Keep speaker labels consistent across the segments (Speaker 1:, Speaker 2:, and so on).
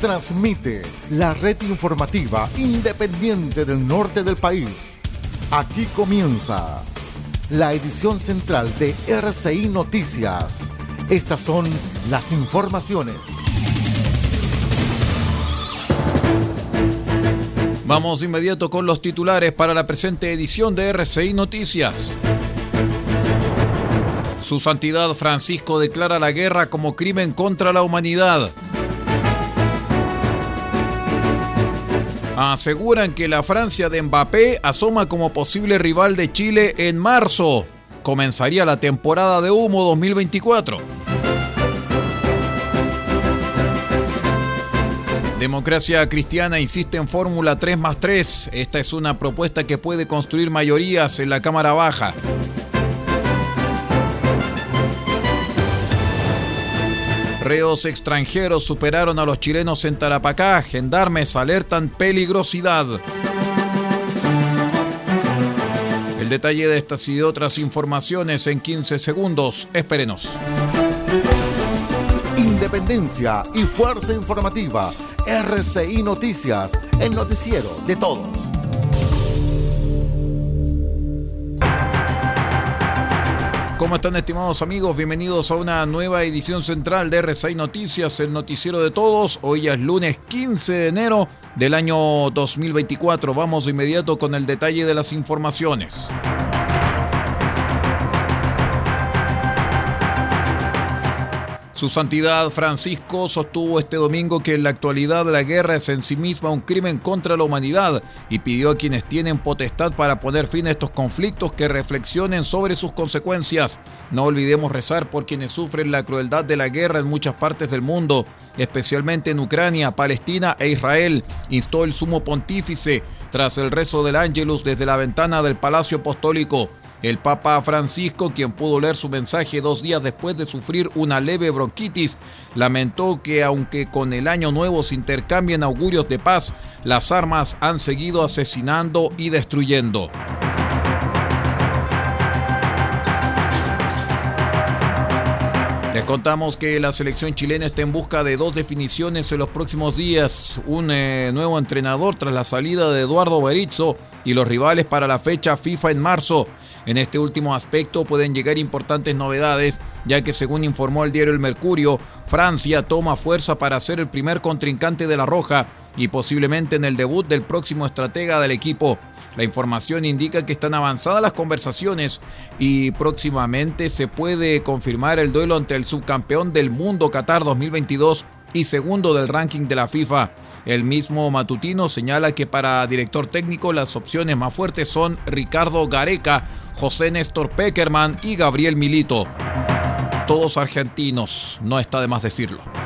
Speaker 1: transmite la red informativa independiente del norte del país. Aquí comienza la edición central de RCI Noticias. Estas son las informaciones.
Speaker 2: Vamos de inmediato con los titulares para la presente edición de RCI Noticias. Su Santidad Francisco declara la guerra como crimen contra la humanidad. Aseguran que la Francia de Mbappé asoma como posible rival de Chile en marzo. Comenzaría la temporada de humo 2024. Democracia Cristiana insiste en Fórmula 3 más 3. Esta es una propuesta que puede construir mayorías en la Cámara Baja. Reos extranjeros superaron a los chilenos en Tarapacá. Gendarmes alertan peligrosidad. El detalle de estas y de otras informaciones en 15 segundos. Espérenos.
Speaker 1: Independencia y fuerza informativa. RCI Noticias, el noticiero de todos.
Speaker 2: ¿Cómo están estimados amigos? Bienvenidos a una nueva edición central de RCI Noticias, el noticiero de todos. Hoy es lunes 15 de enero del año 2024. Vamos de inmediato con el detalle de las informaciones. Su Santidad Francisco sostuvo este domingo que en la actualidad la guerra es en sí misma un crimen contra la humanidad y pidió a quienes tienen potestad para poner fin a estos conflictos que reflexionen sobre sus consecuencias. No olvidemos rezar por quienes sufren la crueldad de la guerra en muchas partes del mundo, especialmente en Ucrania, Palestina e Israel, instó el sumo pontífice tras el rezo del Ángelus desde la ventana del Palacio Apostólico. El Papa Francisco, quien pudo leer su mensaje dos días después de sufrir una leve bronquitis, lamentó que aunque con el año nuevo se intercambian augurios de paz, las armas han seguido asesinando y destruyendo. Les contamos que la selección chilena está en busca de dos definiciones en los próximos días. Un eh, nuevo entrenador tras la salida de Eduardo Berizzo y los rivales para la fecha FIFA en marzo. En este último aspecto pueden llegar importantes novedades, ya que según informó el diario El Mercurio, Francia toma fuerza para ser el primer contrincante de la Roja y posiblemente en el debut del próximo estratega del equipo. La información indica que están avanzadas las conversaciones y próximamente se puede confirmar el duelo ante el subcampeón del mundo Qatar 2022 y segundo del ranking de la FIFA. El mismo Matutino señala que para director técnico las opciones más fuertes son Ricardo Gareca, José Néstor Peckerman y Gabriel Milito. Todos argentinos, no está de más decirlo.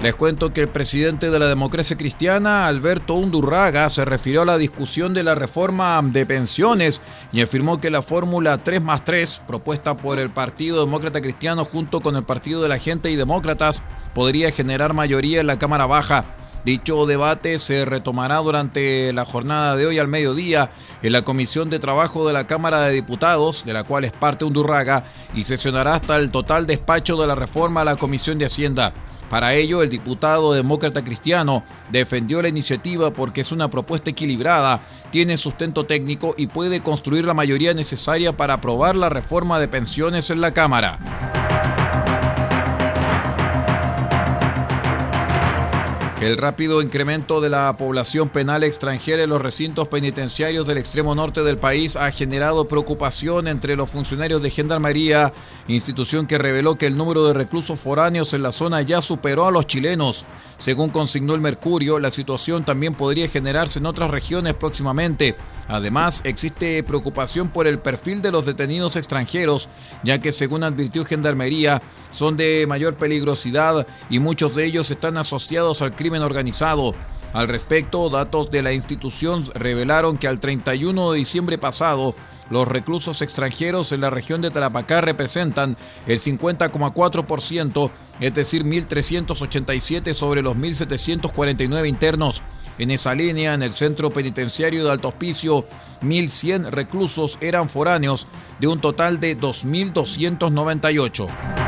Speaker 2: Les cuento que el presidente de la democracia cristiana, Alberto Undurraga, se refirió a la discusión de la reforma de pensiones y afirmó que la fórmula 3 más 3, propuesta por el Partido Demócrata Cristiano junto con el Partido de la Gente y Demócratas, podría generar mayoría en la Cámara Baja. Dicho debate se retomará durante la jornada de hoy al mediodía en la Comisión de Trabajo de la Cámara de Diputados, de la cual es parte Undurraga, y sesionará hasta el total despacho de la reforma a la Comisión de Hacienda. Para ello, el diputado demócrata cristiano defendió la iniciativa porque es una propuesta equilibrada, tiene sustento técnico y puede construir la mayoría necesaria para aprobar la reforma de pensiones en la Cámara. El rápido incremento de la población penal extranjera en los recintos penitenciarios del extremo norte del país ha generado preocupación entre los funcionarios de Gendarmería, institución que reveló que el número de reclusos foráneos en la zona ya superó a los chilenos. Según consignó el Mercurio, la situación también podría generarse en otras regiones próximamente. Además, existe preocupación por el perfil de los detenidos extranjeros, ya que según advirtió Gendarmería, son de mayor peligrosidad y muchos de ellos están asociados al crimen organizado. Al respecto, datos de la institución revelaron que al 31 de diciembre pasado, los reclusos extranjeros en la región de Tarapacá representan el 50,4%, es decir, 1.387 sobre los 1.749 internos. En esa línea, en el centro penitenciario de Alto Hospicio, 1.100 reclusos eran foráneos, de un total de 2.298.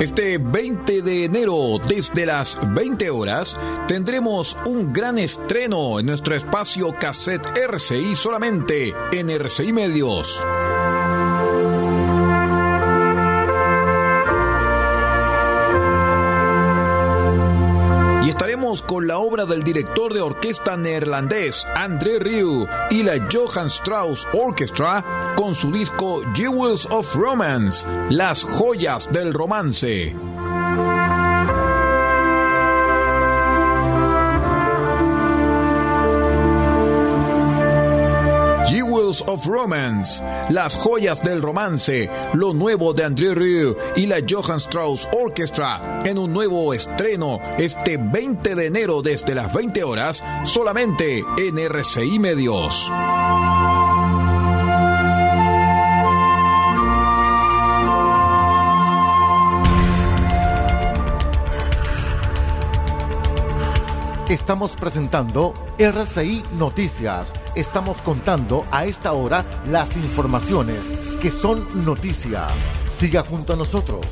Speaker 2: Este 20 de enero, desde las 20 horas, tendremos un gran estreno en nuestro espacio cassette RCI solamente en RCI Medios. Con la obra del director de orquesta neerlandés André Rieu y la Johann Strauss Orchestra con su disco Jewels of Romance, las joyas del romance. Of Romance, las joyas del romance, lo nuevo de André Rieu y la Johann Strauss Orchestra en un nuevo estreno este 20 de enero desde las 20 horas solamente en RCI Medios.
Speaker 1: Estamos presentando RCI Noticias. Estamos contando a esta hora las informaciones que son noticia. Siga junto a nosotros.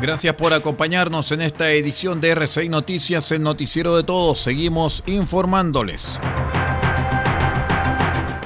Speaker 2: Gracias por acompañarnos en esta edición de RCI Noticias, el noticiero de todos. Seguimos informándoles.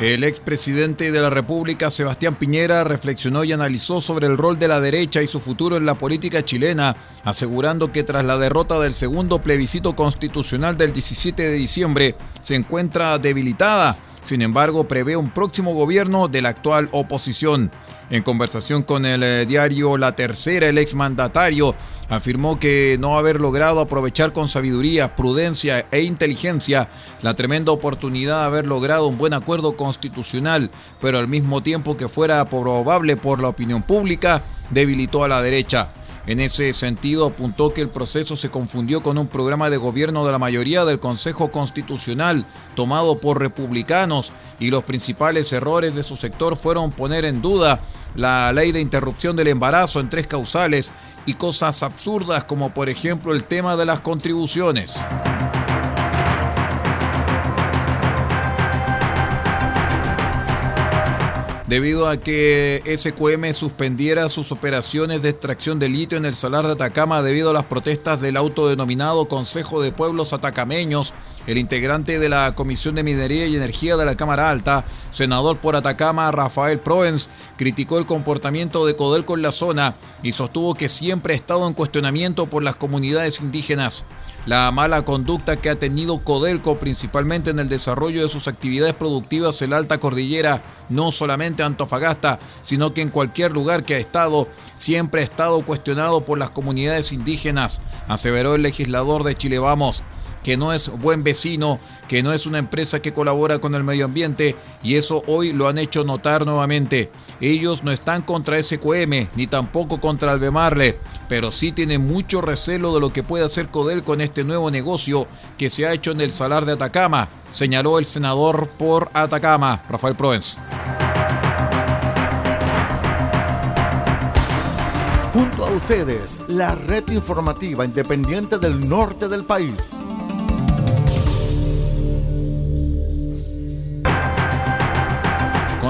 Speaker 2: El expresidente de la República, Sebastián Piñera, reflexionó y analizó sobre el rol de la derecha y su futuro en la política chilena, asegurando que tras la derrota del segundo plebiscito constitucional del 17 de diciembre se encuentra debilitada. Sin embargo, prevé un próximo gobierno de la actual oposición. En conversación con el eh, diario La Tercera, el exmandatario afirmó que no haber logrado aprovechar con sabiduría, prudencia e inteligencia la tremenda oportunidad de haber logrado un buen acuerdo constitucional, pero al mismo tiempo que fuera probable por la opinión pública, debilitó a la derecha. En ese sentido, apuntó que el proceso se confundió con un programa de gobierno de la mayoría del Consejo Constitucional, tomado por republicanos, y los principales errores de su sector fueron poner en duda la ley de interrupción del embarazo en tres causales y cosas absurdas como por ejemplo el tema de las contribuciones. Debido a que SQM suspendiera sus operaciones de extracción de litio en el salar de Atacama debido a las protestas del autodenominado Consejo de Pueblos Atacameños, El integrante de la Comisión de Minería y Energía de la Cámara Alta, senador por Atacama, Rafael Proens, criticó el comportamiento de Codelco en la zona y sostuvo que siempre ha estado en cuestionamiento por las comunidades indígenas. La mala conducta que ha tenido Codelco, principalmente en el desarrollo de sus actividades productivas en la alta cordillera, no solamente Antofagasta, sino que en cualquier lugar que ha estado, siempre ha estado cuestionado por las comunidades indígenas, aseveró el legislador de Chile Vamos que no es buen vecino, que no es una empresa que colabora con el medio ambiente y eso hoy lo han hecho notar nuevamente. Ellos no están contra SQM ni tampoco contra Albemarle, pero sí tienen mucho recelo de lo que puede hacer Codel con este nuevo negocio que se ha hecho en el Salar de Atacama, señaló el senador por Atacama, Rafael Proens.
Speaker 1: Junto a ustedes, la red informativa independiente del norte del país.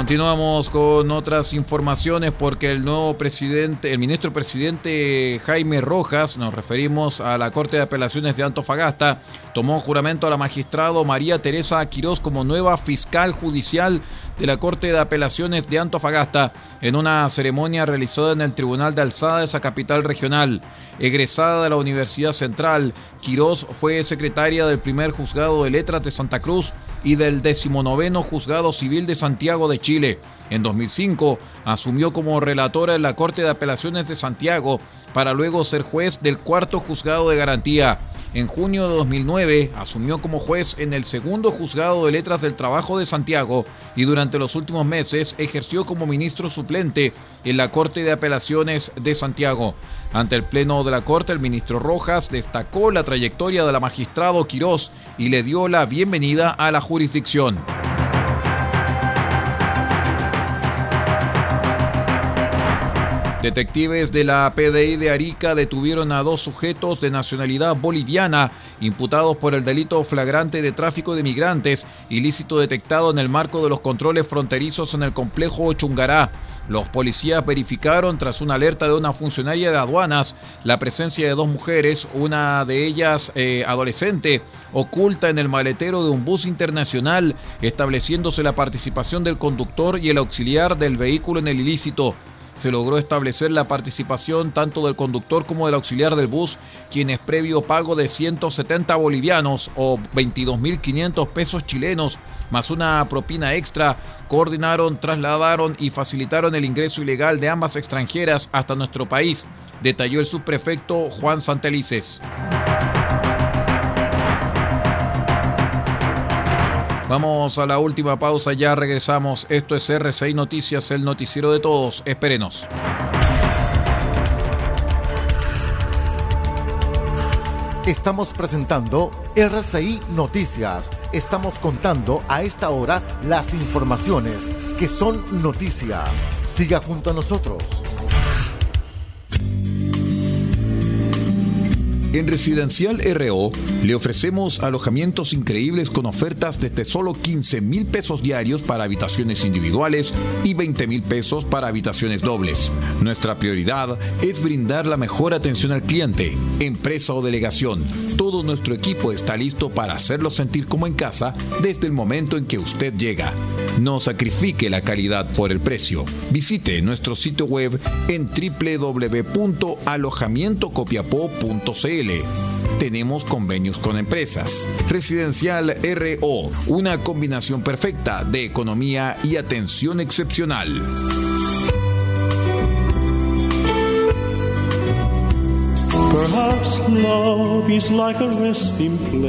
Speaker 2: Continuamos con otras informaciones porque el nuevo presidente, el ministro presidente Jaime Rojas, nos referimos a la Corte de Apelaciones de Antofagasta, tomó juramento a la magistrado María Teresa Quirós como nueva fiscal judicial de la Corte de Apelaciones de Antofagasta en una ceremonia realizada en el Tribunal de Alzada de esa capital regional. Egresada de la Universidad Central, Quirós fue secretaria del primer juzgado de letras de Santa Cruz y del decimonoveno juzgado civil de Santiago de Chile. En 2005 asumió como relatora en la Corte de Apelaciones de Santiago para luego ser juez del cuarto juzgado de garantía. En junio de 2009 asumió como juez en el segundo juzgado de letras del trabajo de Santiago y durante los últimos meses ejerció como ministro suplente en la Corte de Apelaciones de Santiago. Ante el Pleno de la Corte, el ministro Rojas destacó la trayectoria de la magistrado Quirós y le dio la bienvenida a la jurisdicción. Detectives de la PDI de Arica detuvieron a dos sujetos de nacionalidad boliviana imputados por el delito flagrante de tráfico de migrantes, ilícito detectado en el marco de los controles fronterizos en el complejo Chungará. Los policías verificaron, tras una alerta de una funcionaria de aduanas, la presencia de dos mujeres, una de ellas eh, adolescente, oculta en el maletero de un bus internacional, estableciéndose la participación del conductor y el auxiliar del vehículo en el ilícito se logró establecer la participación tanto del conductor como del auxiliar del bus, quienes previo pago de 170 bolivianos o 22.500 pesos chilenos, más una propina extra, coordinaron, trasladaron y facilitaron el ingreso ilegal de ambas extranjeras hasta nuestro país, detalló el subprefecto Juan Santelices. Vamos a la última pausa, ya regresamos. Esto es RCI Noticias, el noticiero de todos. Espérenos.
Speaker 1: Estamos presentando RCI Noticias. Estamos contando a esta hora las informaciones que son noticia. Siga junto a nosotros.
Speaker 2: En Residencial RO le ofrecemos alojamientos increíbles con ofertas desde solo 15 mil pesos diarios para habitaciones individuales y 20 mil pesos para habitaciones dobles. Nuestra prioridad es brindar la mejor atención al cliente, empresa o delegación. Todo nuestro equipo está listo para hacerlo sentir como en casa desde el momento en que usted llega. No sacrifique la calidad por el precio. Visite nuestro sitio web en www.alojamientocopiapó.cl tenemos convenios con empresas. Residencial RO, una combinación perfecta de economía y atención excepcional.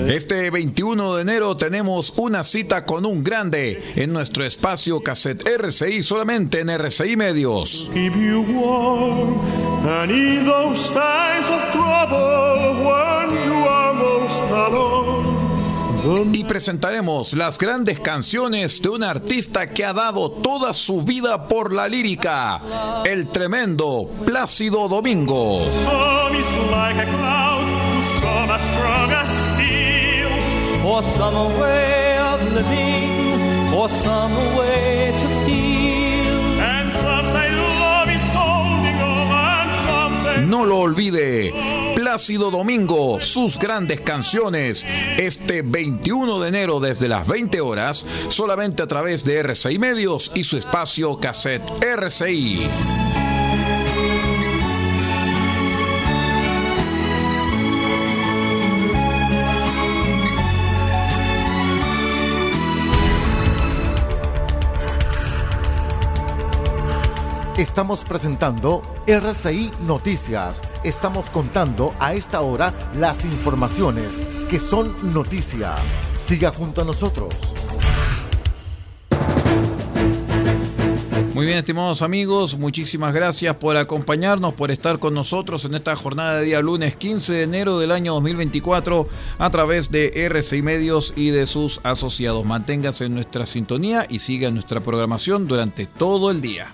Speaker 2: Este 21 de enero tenemos una cita con un grande en nuestro espacio cassette RCI solamente en RCI Medios. Y presentaremos las grandes canciones de un artista que ha dado toda su vida por la lírica, el tremendo Plácido Domingo. No lo olvide Plácido Domingo, sus grandes canciones, este 21 de enero desde las 20 horas, solamente a través de RCI Medios y su espacio cassette RCI.
Speaker 1: Estamos presentando RCI Noticias. Estamos contando a esta hora las informaciones que son noticia. Siga junto a nosotros.
Speaker 2: Muy bien, estimados amigos, muchísimas gracias por acompañarnos, por estar con nosotros en esta jornada de día lunes 15 de enero del año 2024 a través de RCI Medios y de sus asociados. Manténgase en nuestra sintonía y siga nuestra programación durante todo el día.